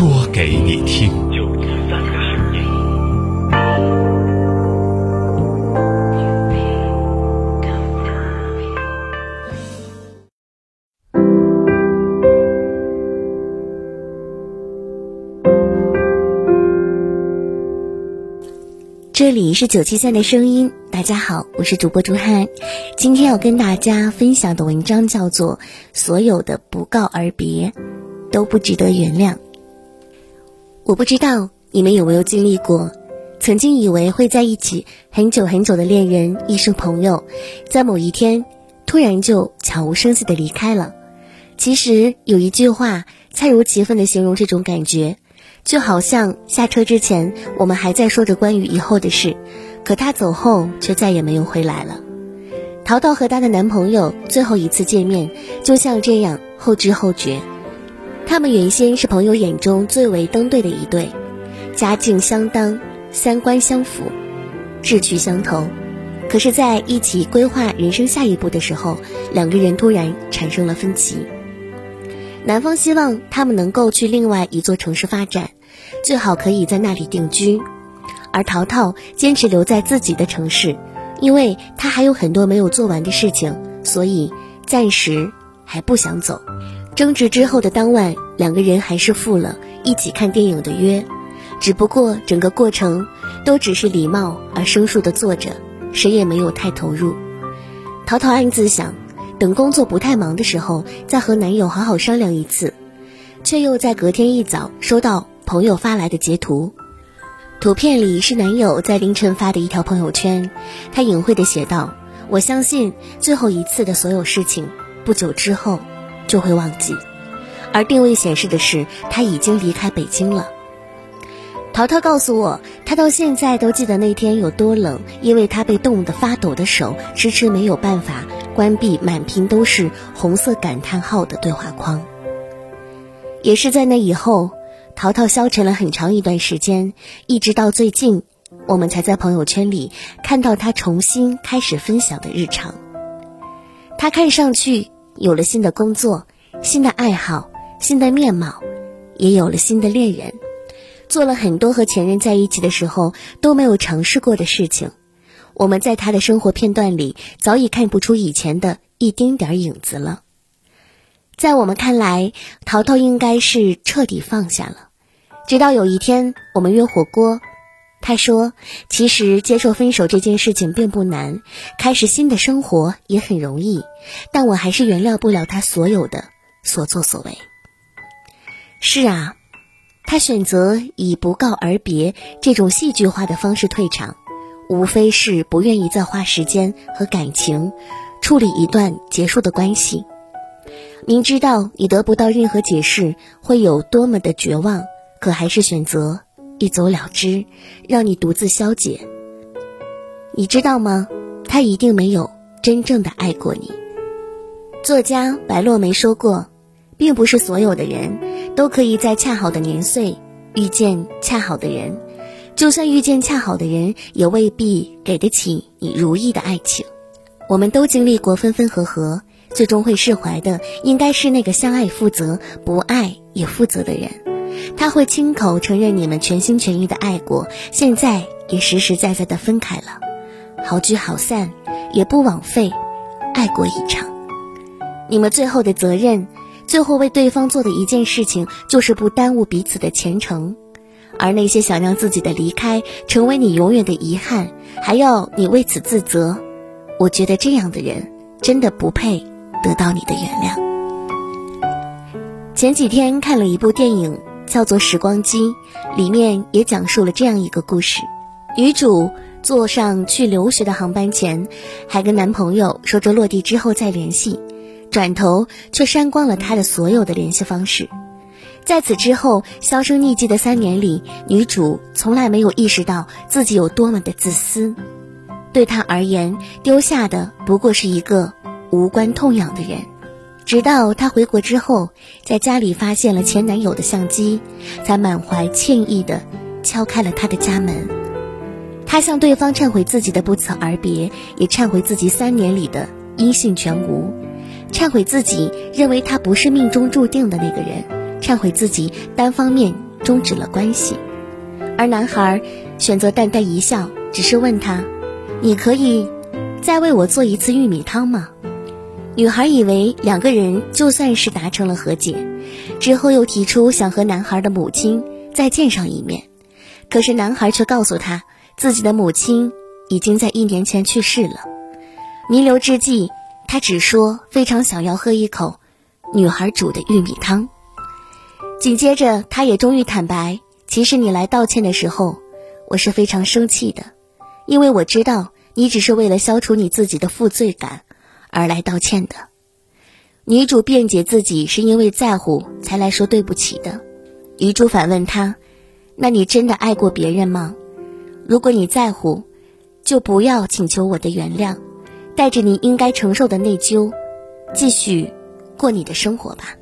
说给你听。这里是九七三的声音，大家好，我是主播朱汉。今天要跟大家分享的文章叫做《所有的不告而别，都不值得原谅》。我不知道你们有没有经历过，曾经以为会在一起很久很久的恋人、一生朋友，在某一天突然就悄无声息的离开了。其实有一句话，恰如其分的形容这种感觉。就好像下车之前，我们还在说着关于以后的事，可他走后却再也没有回来了。淘淘和她的男朋友最后一次见面，就像这样后知后觉。他们原先是朋友眼中最为登对的一对，家境相当，三观相符，志趣相投。可是，在一起规划人生下一步的时候，两个人突然产生了分歧。男方希望他们能够去另外一座城市发展，最好可以在那里定居，而淘淘坚持留在自己的城市，因为他还有很多没有做完的事情，所以暂时还不想走。争执之后的当晚，两个人还是赴了一起看电影的约，只不过整个过程都只是礼貌而生疏的坐着，谁也没有太投入。淘淘暗自想。等工作不太忙的时候，再和男友好好商量一次，却又在隔天一早收到朋友发来的截图，图片里是男友在凌晨发的一条朋友圈，他隐晦的写道：“我相信最后一次的所有事情，不久之后就会忘记。”而定位显示的是他已经离开北京了。淘淘告诉我，他到现在都记得那天有多冷，因为他被冻得发抖的手迟迟没有办法。关闭满屏都是红色感叹号的对话框。也是在那以后，淘淘消沉了很长一段时间，一直到最近，我们才在朋友圈里看到他重新开始分享的日常。他看上去有了新的工作、新的爱好、新的面貌，也有了新的恋人，做了很多和前任在一起的时候都没有尝试过的事情。我们在他的生活片段里早已看不出以前的一丁点儿影子了。在我们看来，淘淘应该是彻底放下了。直到有一天，我们约火锅，他说：“其实接受分手这件事情并不难，开始新的生活也很容易，但我还是原谅不了他所有的所作所为。”是啊，他选择以不告而别这种戏剧化的方式退场。无非是不愿意再花时间和感情处理一段结束的关系，明知道你得不到任何解释会有多么的绝望，可还是选择一走了之，让你独自消解。你知道吗？他一定没有真正的爱过你。作家白落梅说过，并不是所有的人都可以在恰好的年岁遇见恰好的人。就算遇见恰好的人，也未必给得起你如意的爱情。我们都经历过分分合合，最终会释怀的，应该是那个相爱负责、不爱也负责的人。他会亲口承认你们全心全意的爱过，现在也实实在在的分开了，好聚好散，也不枉费爱过一场。你们最后的责任，最后为对方做的一件事情，就是不耽误彼此的前程。而那些想让自己的离开成为你永远的遗憾，还要你为此自责，我觉得这样的人真的不配得到你的原谅。前几天看了一部电影，叫做《时光机》，里面也讲述了这样一个故事：女主坐上去留学的航班前，还跟男朋友说着落地之后再联系，转头却删光了他的所有的联系方式。在此之后销声匿迹的三年里，女主从来没有意识到自己有多么的自私。对她而言，丢下的不过是一个无关痛痒的人。直到她回国之后，在家里发现了前男友的相机，才满怀歉意的敲开了他的家门。她向对方忏悔自己的不辞而别，也忏悔自己三年里的音信全无，忏悔自己认为他不是命中注定的那个人。忏悔自己单方面终止了关系，而男孩选择淡淡一笑，只是问他：“你可以再为我做一次玉米汤吗？”女孩以为两个人就算是达成了和解，之后又提出想和男孩的母亲再见上一面，可是男孩却告诉她，自己的母亲已经在一年前去世了。弥留之际，他只说非常想要喝一口女孩煮的玉米汤。紧接着，他也终于坦白：“其实你来道歉的时候，我是非常生气的，因为我知道你只是为了消除你自己的负罪感而来道歉的。”女主辩解自己是因为在乎才来说对不起的。女主反问他：“那你真的爱过别人吗？如果你在乎，就不要请求我的原谅，带着你应该承受的内疚，继续过你的生活吧。”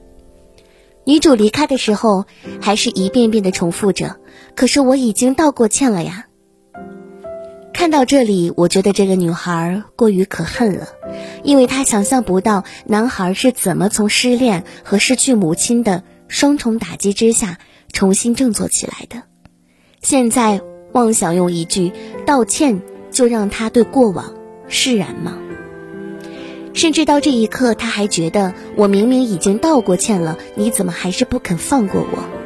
女主离开的时候，还是一遍遍的重复着：“可是我已经道过歉了呀。”看到这里，我觉得这个女孩过于可恨了，因为她想象不到男孩是怎么从失恋和失去母亲的双重打击之下重新振作起来的。现在妄想用一句道歉就让他对过往释然吗？甚至到这一刻，他还觉得我明明已经道过歉了，你怎么还是不肯放过我？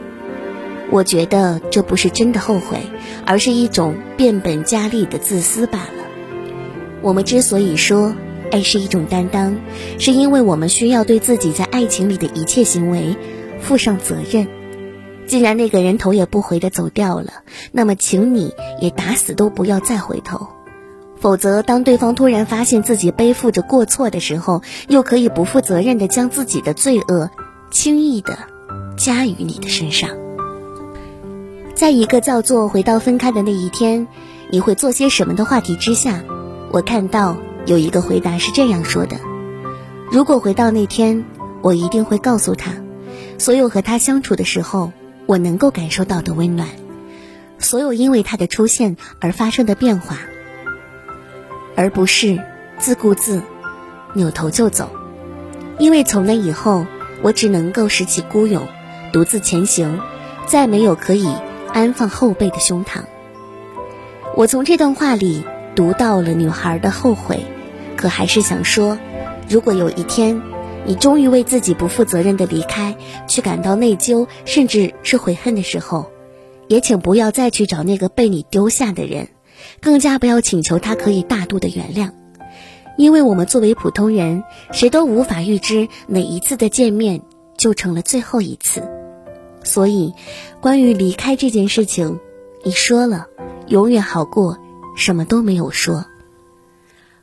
我觉得这不是真的后悔，而是一种变本加厉的自私罢了。我们之所以说爱是一种担当，是因为我们需要对自己在爱情里的一切行为负上责任。既然那个人头也不回的走掉了，那么请你也打死都不要再回头。否则，当对方突然发现自己背负着过错的时候，又可以不负责任的将自己的罪恶轻易的加于你的身上。在一个叫做“回到分开的那一天，你会做些什么”的话题之下，我看到有一个回答是这样说的：“如果回到那天，我一定会告诉他，所有和他相处的时候我能够感受到的温暖，所有因为他的出现而发生的变化。”而不是自顾自扭头就走，因为从那以后，我只能够拾起孤勇，独自前行，再没有可以安放后背的胸膛。我从这段话里读到了女孩的后悔，可还是想说，如果有一天，你终于为自己不负责任的离开，去感到内疚，甚至是悔恨的时候，也请不要再去找那个被你丢下的人。更加不要请求他可以大度的原谅，因为我们作为普通人，谁都无法预知哪一次的见面就成了最后一次。所以，关于离开这件事情，你说了，永远好过什么都没有说。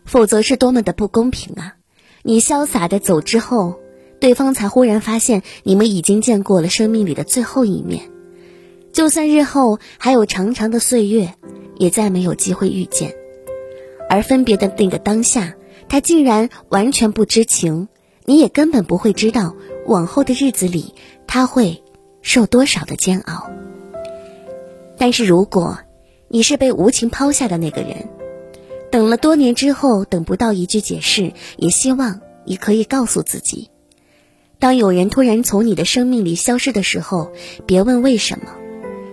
否则是多么的不公平啊！你潇洒的走之后，对方才忽然发现你们已经见过了生命里的最后一面。就算日后还有长长的岁月。也再没有机会遇见，而分别的那个当下，他竟然完全不知情，你也根本不会知道往后的日子里他会受多少的煎熬。但是如果你是被无情抛下的那个人，等了多年之后等不到一句解释，也希望你可以告诉自己，当有人突然从你的生命里消失的时候，别问为什么，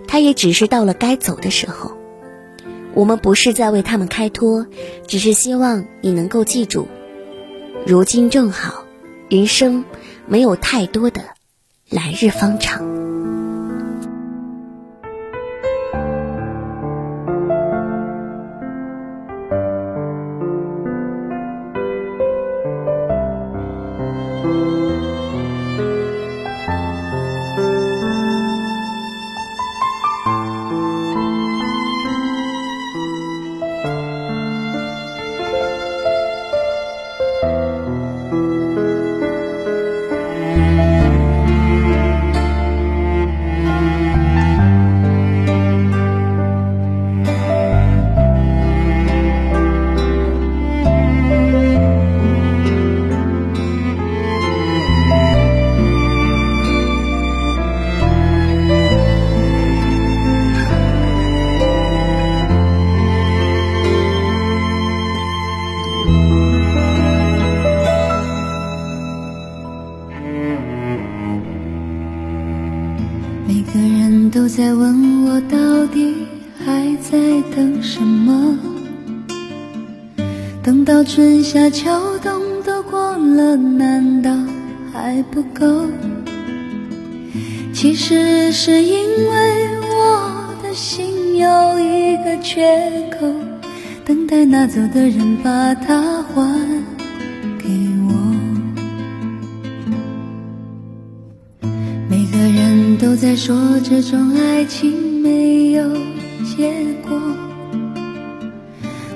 他也只是到了该走的时候。我们不是在为他们开脱，只是希望你能够记住，如今正好，人生没有太多的来日方长。在问我，到底还在等什么？等到春夏秋冬都过了，难道还不够？其实是因为我的心有一个缺口，等待拿走的人把它还说这种爱情没有结果，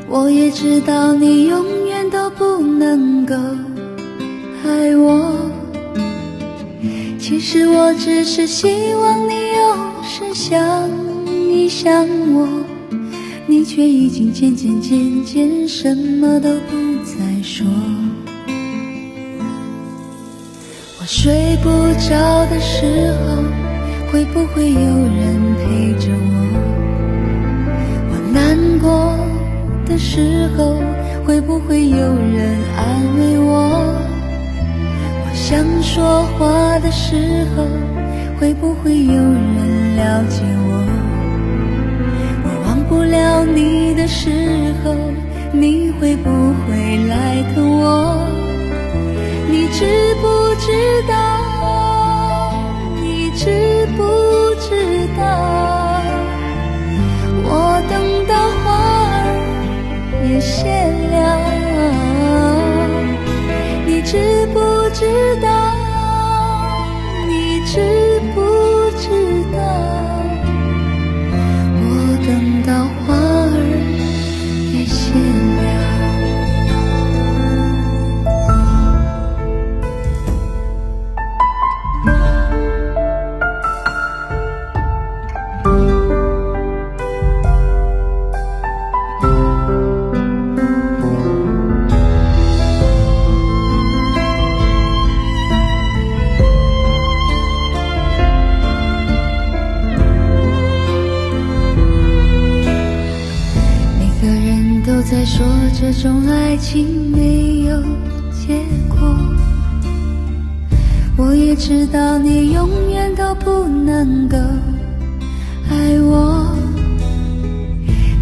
我也知道你永远都不能够爱我。其实我只是希望你有时想一想我，你却已经渐渐渐渐什么都不再说。我睡不着的时候，会不会有人陪着我？我难过的时候，会不会有人安慰我？我想说话的时候，会不会有人了解我？我忘不了你的时候，你会不会来疼我？你知不知道？知不知道？我等到花儿也谢了，你？知这种爱情没有结果，我也知道你永远都不能够爱我。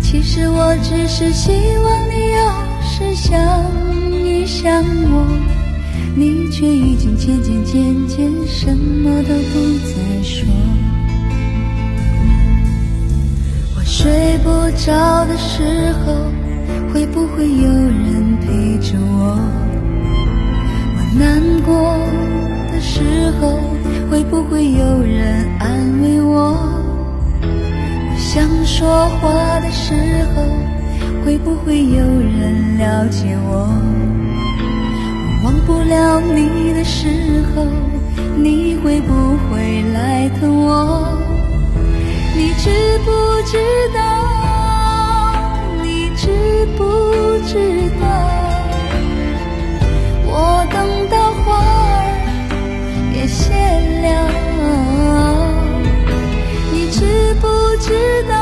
其实我只是希望你有时想一想我，你却已经渐渐渐渐什么都不再说。我睡不着的时候。会不会有人陪着我？我难过的时候，会不会有人安慰我？我想说话的时候，会不会有人了解我？我忘不了你的时候，你会不会来疼我？你知不知道？知不知道？我等到花儿也谢了，你知不知道？